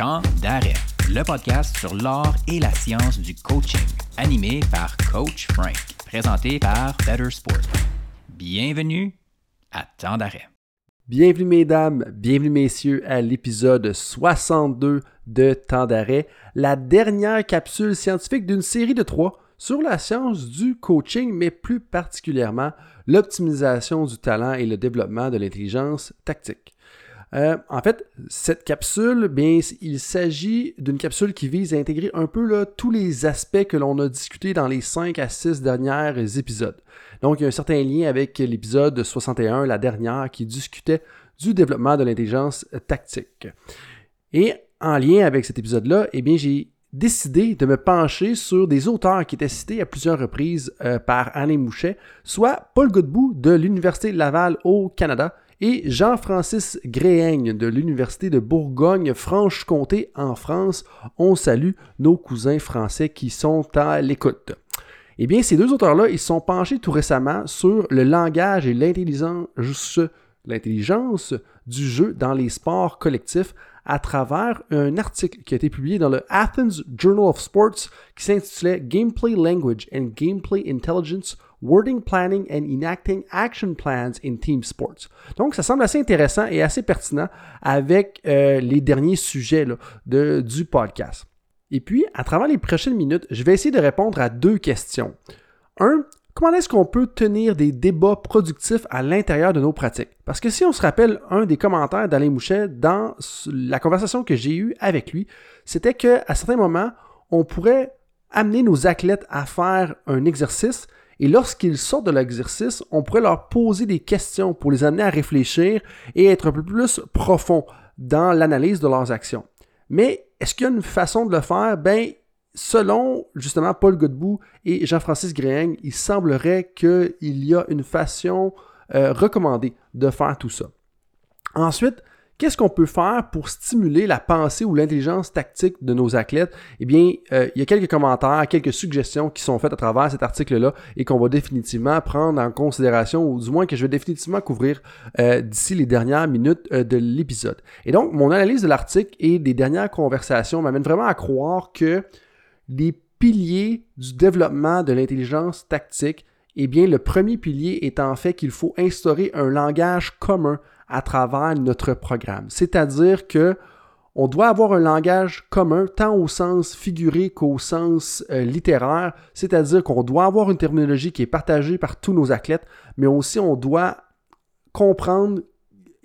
Temps d'arrêt, le podcast sur l'art et la science du coaching, animé par Coach Frank, présenté par Better Sport. Bienvenue à Temps d'arrêt. Bienvenue mesdames, bienvenue messieurs à l'épisode 62 de Temps d'arrêt, la dernière capsule scientifique d'une série de trois sur la science du coaching, mais plus particulièrement l'optimisation du talent et le développement de l'intelligence tactique. Euh, en fait, cette capsule, bien, il s'agit d'une capsule qui vise à intégrer un peu tous les aspects que l'on a discutés dans les 5 à 6 derniers épisodes. Donc, il y a un certain lien avec l'épisode 61, la dernière, qui discutait du développement de l'intelligence tactique. Et en lien avec cet épisode-là, eh bien, j'ai décidé de me pencher sur des auteurs qui étaient cités à plusieurs reprises euh, par Alain Mouchet, soit Paul Godbout de l'Université Laval au Canada et Jean-Francis Gréhaigne de l'Université de Bourgogne-Franche-Comté en France. On salue nos cousins français qui sont à l'écoute. Eh bien, ces deux auteurs-là, ils sont penchés tout récemment sur le langage et l'intelligence, l'intelligence du jeu dans les sports collectifs à travers un article qui a été publié dans le Athens Journal of Sports qui s'intitulait Gameplay Language and Gameplay Intelligence Wording Planning and Enacting Action Plans in Team Sports. Donc, ça semble assez intéressant et assez pertinent avec euh, les derniers sujets de, du podcast. Et puis, à travers les prochaines minutes, je vais essayer de répondre à deux questions. Un, comment est-ce qu'on peut tenir des débats productifs à l'intérieur de nos pratiques? Parce que si on se rappelle un des commentaires d'Alain Mouchet dans la conversation que j'ai eue avec lui, c'était qu'à certains moments, on pourrait amener nos athlètes à faire un exercice et lorsqu'ils sortent de l'exercice, on pourrait leur poser des questions pour les amener à réfléchir et être un peu plus profond dans l'analyse de leurs actions. Mais est-ce qu'il y a une façon de le faire? Ben, selon justement Paul Godbout et Jean-Francis Gréhaigne, il semblerait qu'il y a une façon euh, recommandée de faire tout ça. Ensuite, Qu'est-ce qu'on peut faire pour stimuler la pensée ou l'intelligence tactique de nos athlètes? Eh bien, euh, il y a quelques commentaires, quelques suggestions qui sont faites à travers cet article-là et qu'on va définitivement prendre en considération, ou du moins que je vais définitivement couvrir euh, d'ici les dernières minutes euh, de l'épisode. Et donc, mon analyse de l'article et des dernières conversations m'amène vraiment à croire que les piliers du développement de l'intelligence tactique, eh bien, le premier pilier est en fait qu'il faut instaurer un langage commun à travers notre programme. C'est-à-dire que on doit avoir un langage commun tant au sens figuré qu'au sens euh, littéraire, c'est-à-dire qu'on doit avoir une terminologie qui est partagée par tous nos athlètes, mais aussi on doit comprendre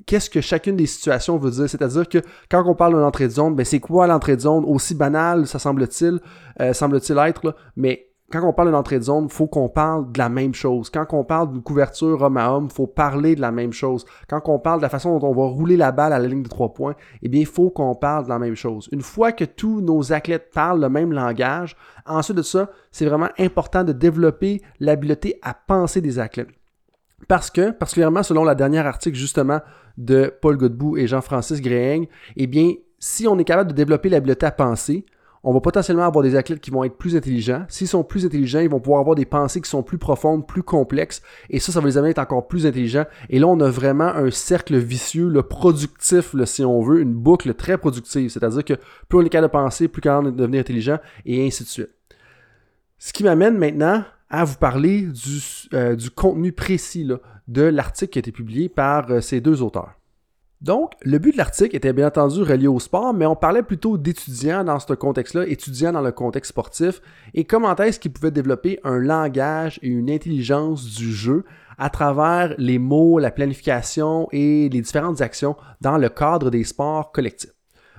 qu'est-ce que chacune des situations veut dire. C'est-à-dire que quand on parle d'une entrée de zone, ben c'est quoi l'entrée de zone? Aussi banal, ça semble-t-il, euh, semble-t-il être, mais quand on parle d'une entrée de zone, faut qu'on parle de la même chose. Quand on parle d'une couverture homme à homme, faut parler de la même chose. Quand on parle de la façon dont on va rouler la balle à la ligne de trois points, eh bien, il faut qu'on parle de la même chose. Une fois que tous nos athlètes parlent le même langage, ensuite de ça, c'est vraiment important de développer l'habileté à penser des athlètes. Parce que, particulièrement selon la dernière article justement de Paul Godbout et Jean-Francis Gréhaigne, eh bien, si on est capable de développer l'habileté à penser, on va potentiellement avoir des athlètes qui vont être plus intelligents. S'ils sont plus intelligents, ils vont pouvoir avoir des pensées qui sont plus profondes, plus complexes, et ça, ça va les amener à être encore plus intelligents. Et là, on a vraiment un cercle vicieux, le productif, si on veut, une boucle très productive. C'est-à-dire que plus on est capable de penser, plus on est de devenir intelligent, et ainsi de suite. Ce qui m'amène maintenant à vous parler du, euh, contenu précis de l'article qui a été publié par euh, ces deux auteurs. Donc, le but de l'article était bien entendu relié au sport, mais on parlait plutôt d'étudiants dans ce contexte-là, étudiants dans le contexte sportif, et comment est-ce qu'ils pouvaient développer un langage et une intelligence du jeu à travers les mots, la planification et les différentes actions dans le cadre des sports collectifs.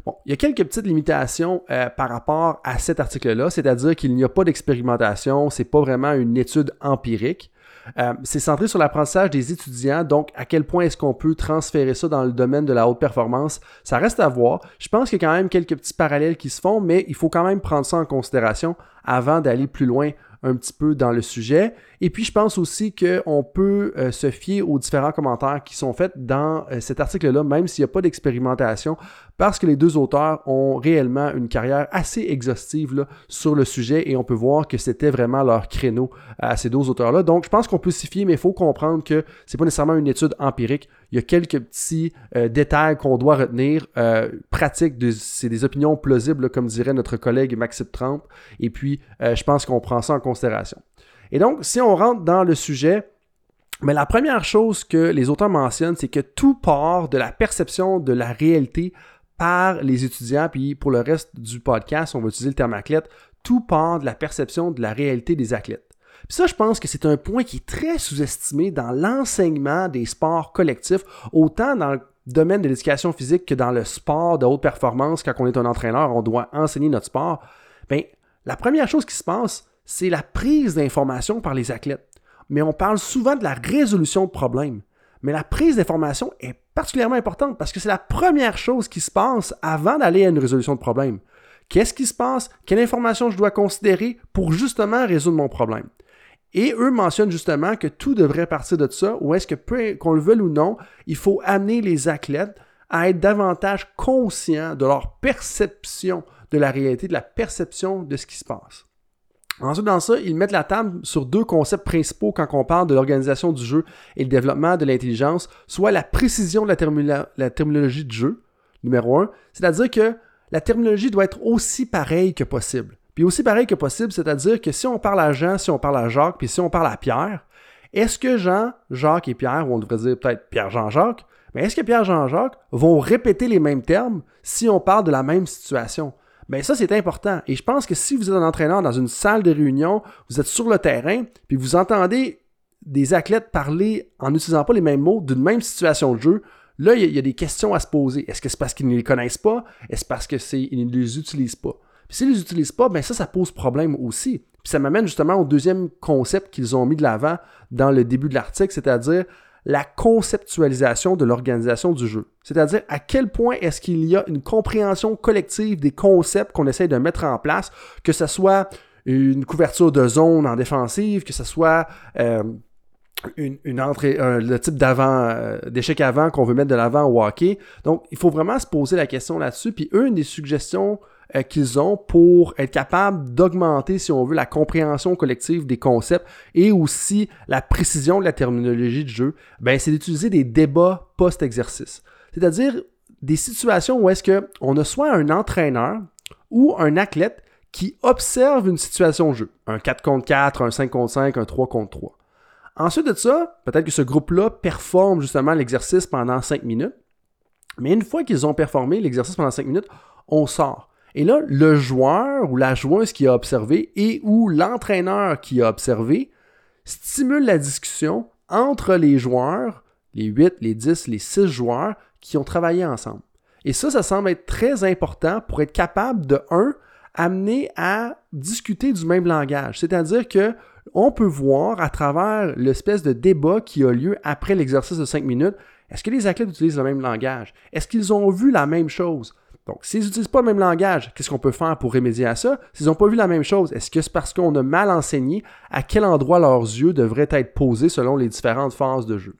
Bon, il y a quelques petites limitations euh, par rapport à cet article-là, c'est-à-dire qu'il n'y a pas d'expérimentation, c'est pas vraiment une étude empirique. Euh, c'est centré sur l'apprentissage des étudiants, donc à quel point est-ce qu'on peut transférer ça dans le domaine de la haute performance, ça reste à voir. Je pense qu'il y a quand même quelques petits parallèles qui se font, mais il faut quand même prendre ça en considération avant d'aller plus loin un petit peu dans le sujet. Et puis, je pense aussi qu'on peut euh, se fier aux différents commentaires qui sont faits dans euh, cet article-là, même s'il n'y a pas d'expérimentation, parce que les deux auteurs ont réellement une carrière assez exhaustive sur le sujet et on peut voir que c'était vraiment leur créneau à ces deux auteurs-là. Donc, je pense qu'on peut s'y fier, mais il faut comprendre que c'est pas nécessairement une étude empirique. Il y a quelques petits euh, détails qu'on doit retenir. Euh, pratique, c'est des opinions plausibles, comme dirait notre collègue Maxime Trump. Et puis, euh, je pense qu'on prend ça en considération. Et donc, si on rentre dans le sujet, mais la première chose que les auteurs mentionnent, c'est que tout part de la perception de la réalité par les étudiants, puis pour le reste du podcast, on va utiliser le terme athlète, tout part de la perception de la réalité des athlètes. Puis ça, je pense que c'est un point qui est très sous-estimé dans l'enseignement des sports collectifs, autant dans le domaine de l'éducation physique que dans le sport de haute performance, quand on est un entraîneur, on doit enseigner notre sport. Bien, la première chose qui se passe, c'est la prise d'information par les athlètes mais on parle souvent de la résolution de problèmes. Mais la prise d'information est particulièrement importante parce que c'est la première chose qui se passe avant d'aller à une résolution de problème. Qu'est-ce qui se passe? Quelle information je dois considérer pour justement résoudre mon problème? Et eux mentionnent justement que tout devrait partir de ça, ou est-ce que, qu'on le veuille ou non, il faut amener les athlètes à être davantage conscients de leur perception de la réalité, de la perception de ce qui se passe. Ensuite, dans ça, ils mettent la table sur deux concepts principaux quand on parle de l'organisation du jeu et le développement de l'intelligence, soit la précision de la, terminologie de jeu, numéro un, c'est-à-dire que la terminologie doit être aussi pareille que possible. Puis aussi pareil que possible, c'est-à-dire que si on parle à Jean, si on parle à Jacques, puis si on parle à Pierre, est-ce que Jean, Jacques et Pierre, on devrait dire peut-être Pierre-Jean-Jacques, mais est-ce que Pierre-Jean-Jacques vont répéter les mêmes termes si on parle de la même situation? Bien, ça, c'est important. Et je pense que si vous êtes un entraîneur dans une salle de réunion, vous êtes sur le terrain, puis vous entendez des athlètes parler en n'utilisant pas les mêmes mots d'une même situation de jeu, là, il y, a des questions à se poser. Est-ce que c'est parce qu'ils ne les connaissent pas? Est-ce parce qu'ils ne les utilisent pas? Puis s'ils ne les utilisent pas, bien ça, ça pose problème aussi. Puis ça m'amène justement au deuxième concept qu'ils ont mis de l'avant dans le début de l'article, c'est-à-dire la conceptualisation de l'organisation du jeu. C'est-à-dire à quel point est-ce qu'il y a une compréhension collective des concepts qu'on essaie de mettre en place, que ce soit une couverture de zone en défensive, que ce soit euh, une, entrée, le type d'avant, euh, d'échec avant qu'on veut mettre de l'avant au hockey. Donc, il faut vraiment se poser la question là-dessus. Puis, une des suggestions euh, qu'ils ont pour être capable d'augmenter, si on veut, la compréhension collective des concepts et aussi la précision de la terminologie de jeu, ben, c'est d'utiliser des débats post-exercice. C'est-à-dire des situations où est-ce qu'on a soit un entraîneur ou un athlète qui observe une situation de jeu, un 4 contre 4, un 5 contre 5, un 3 contre 3. Ensuite de ça, peut-être que ce groupe-là performe justement l'exercice pendant 5 minutes, mais une fois qu'ils ont performé l'exercice pendant 5 minutes, on sort. Et là, le joueur ou la joueuse qui a observé et ou l'entraîneur qui a observé stimule la discussion entre les joueurs, les 8, les 10, les 6 joueurs qui ont travaillé ensemble. Et ça, ça semble être très important pour être capable de, un, amener à discuter du même langage. C'est-à-dire que on peut voir à travers l'espèce de débat qui a lieu après l'exercice de 5 minutes, est-ce que les athlètes utilisent le même langage? Est-ce qu'ils ont vu la même chose? Donc, s'ils n'utilisent pas le même langage, qu'est-ce qu'on peut faire pour remédier à ça? S'ils n'ont pas vu la même chose, est-ce que c'est parce qu'on a mal enseigné à quel endroit leurs yeux devraient être posés selon les différentes phases de jeu?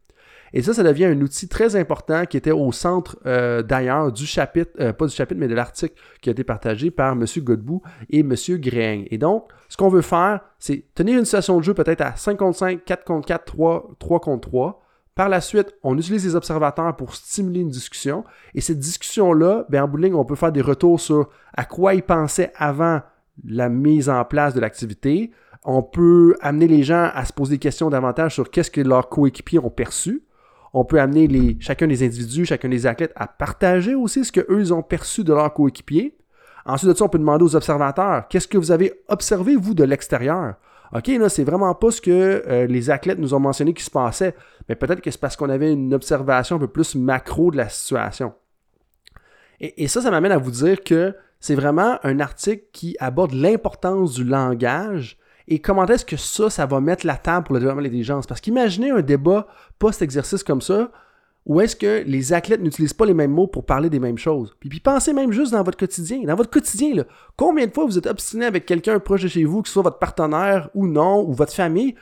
Et ça, ça devient un outil très important qui était au centre euh, d'ailleurs du chapitre, euh, pas du chapitre, mais de l'article qui a été partagé par M. Godbout et M. Gréing. Et donc, ce qu'on veut faire, c'est tenir une situation de jeu peut-être à 5 contre 5, 4 contre 4, 3, 3 contre 3, par la suite, on utilise les observateurs pour stimuler une discussion. Et cette discussion-là, ben, en bout on peut faire des retours sur à quoi ils pensaient avant la mise en place de l'activité. On peut amener les gens à se poser des questions davantage sur qu'est-ce que leurs coéquipiers ont perçu. On peut amener chacun des individus, chacun des athlètes à partager aussi ce qu'eux ont perçu de leurs coéquipiers. Ensuite de ça, on peut demander aux observateurs, qu'est-ce que vous avez observé, vous, de l'extérieur? OK, là, c'est vraiment pas ce que euh, les athlètes nous ont mentionné qui se passait, mais peut-être que c'est parce qu'on avait une observation un peu plus macro de la situation. Et, ça, ça m'amène à vous dire que c'est vraiment un article qui aborde l'importance du langage et comment est-ce que ça, ça va mettre la table pour le développement de l'intelligence. Parce qu'imaginez un débat post-exercice comme ça, ou est-ce que les athlètes n'utilisent pas les mêmes mots pour parler des mêmes choses? Puis, puis pensez même juste dans votre quotidien. Dans votre quotidien, combien de fois vous êtes obstiné avec quelqu'un proche de chez vous, que ce soit votre partenaire ou non, ou votre famille,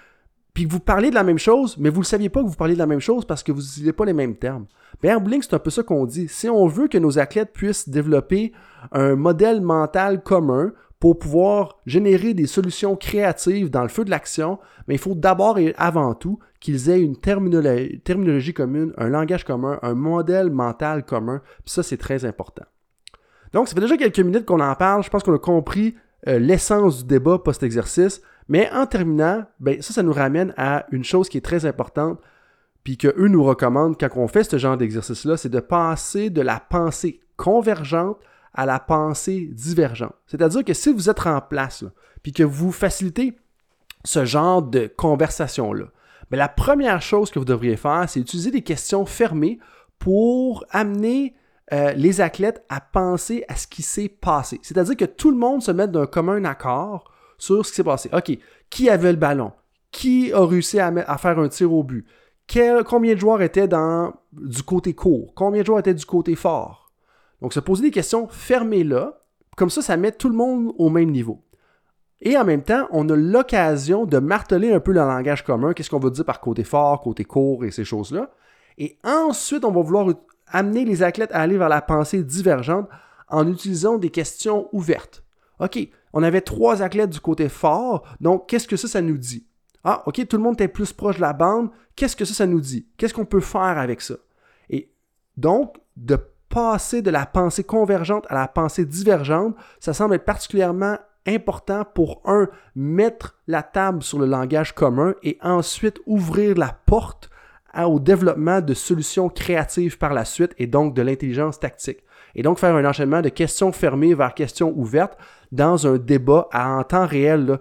puis que vous parlez de la même chose, mais vous ne saviez pas que vous parliez de la même chose parce que vous n'utilisez pas les mêmes termes? Bien, en c'est un peu ça qu'on dit. Si on veut que nos athlètes puissent développer un modèle mental commun pour pouvoir générer des solutions créatives dans le feu de l'action, mais il faut d'abord et avant tout qu'ils aient une terminologie, commune, un langage commun, un modèle mental commun. Puis ça, c'est très important. Donc, ça fait déjà quelques minutes qu'on en parle. Je pense qu'on a compris euh, l'essence du débat post-exercice. Mais en terminant, ben, ça, ça nous ramène à une chose qui est très importante, puis qu'eux nous recommandent quand on fait ce genre d'exercice-là, c'est de passer de la pensée convergente à la pensée divergente. C'est-à-dire que si vous êtes en place, puis que vous facilitez ce genre de conversation-là, mais ben, la première chose que vous devriez faire, c'est utiliser des questions fermées pour amener euh, les athlètes à penser à ce qui s'est passé. C'est-à-dire que tout le monde se mette d'un commun accord sur ce qui s'est passé. OK, qui avait le ballon? Qui a réussi à, faire un tir au but? combien de joueurs étaient dans, du côté court? Combien de joueurs étaient du côté fort? Donc, se poser des questions fermées là, comme ça, ça met tout le monde au même niveau. Et en même temps, on a l'occasion de marteler un peu le langage commun, qu'est-ce qu'on veut dire par côté fort, côté court et ces choses-là. Et ensuite, on va vouloir amener les athlètes à aller vers la pensée divergente en utilisant des questions ouvertes. OK, on avait trois athlètes du côté fort, donc qu'est-ce que ça, ça nous dit? Ah, OK, tout le monde était plus proche de la bande, qu'est-ce que ça, ça nous dit? Qu'est-ce qu'on peut faire avec ça? Et donc, de passer de la pensée convergente à la pensée divergente, ça semble être particulièrement important pour, un, mettre la table sur le langage commun et ensuite ouvrir la porte au développement de solutions créatives par la suite et donc de l'intelligence tactique. Et donc faire un enchaînement de questions fermées vers questions ouvertes dans un débat en temps réel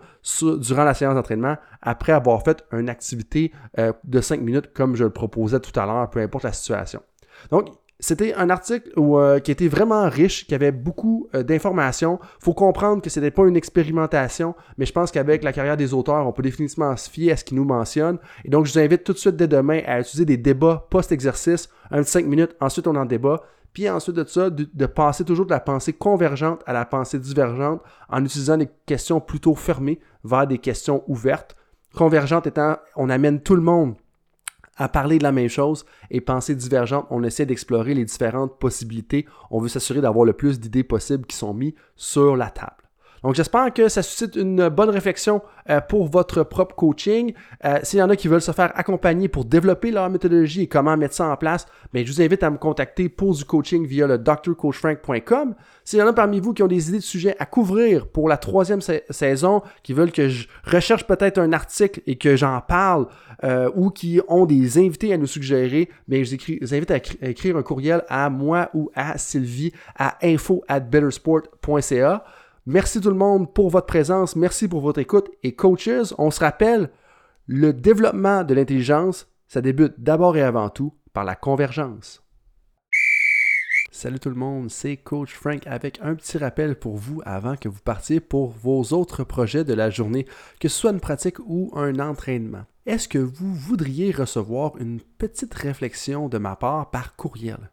durant la séance d'entraînement après avoir fait une activité euh, de 5 minutes comme je le proposais tout à l'heure, peu importe la situation. Donc, c'était un article euh, qui était vraiment riche, qui avait beaucoup euh, d'informations. Faut comprendre que ce n'était pas une expérimentation, mais je pense qu'avec la carrière des auteurs, on peut définitivement se fier à ce qu'ils nous mentionnent. Et donc, je vous invite tout de suite dès demain à utiliser des débats post-exercice, un de 5 minutes, ensuite on en débat. Puis ensuite de ça, de, passer toujours de la pensée convergente à la pensée divergente en utilisant des questions plutôt fermées vers des questions ouvertes. Convergente étant, on amène tout le monde à parler de la même chose et penser divergente, on essaie d'explorer les différentes possibilités. On veut s'assurer d'avoir le plus d'idées possibles qui sont mises sur la table. Donc j'espère que ça suscite une bonne réflexion euh, pour votre propre coaching. Euh, s'il y en a qui veulent se faire accompagner pour développer leur méthodologie et comment mettre ça en place, bien, je vous invite à me contacter pour du coaching via le drcoachfrank.com. S'il y en a parmi vous qui ont des idées de sujets à couvrir pour la troisième saison, qui veulent que je recherche peut-être un article et que j'en parle, euh, ou qui ont des invités à nous suggérer, bien, je, vous invite à, écrire un courriel à moi ou à Sylvie à info at. Merci tout le monde pour votre présence, merci pour votre écoute et coaches, on se rappelle, le développement de l'intelligence, ça débute d'abord et avant tout par la convergence. Salut tout le monde, c'est Coach Frank avec un petit rappel pour vous avant que vous partiez pour vos autres projets de la journée, que ce soit une pratique ou un entraînement. Est-ce que vous voudriez recevoir une petite réflexion de ma part par courriel?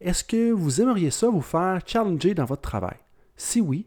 Est-ce que vous aimeriez ça vous faire challenger dans votre travail? Si oui,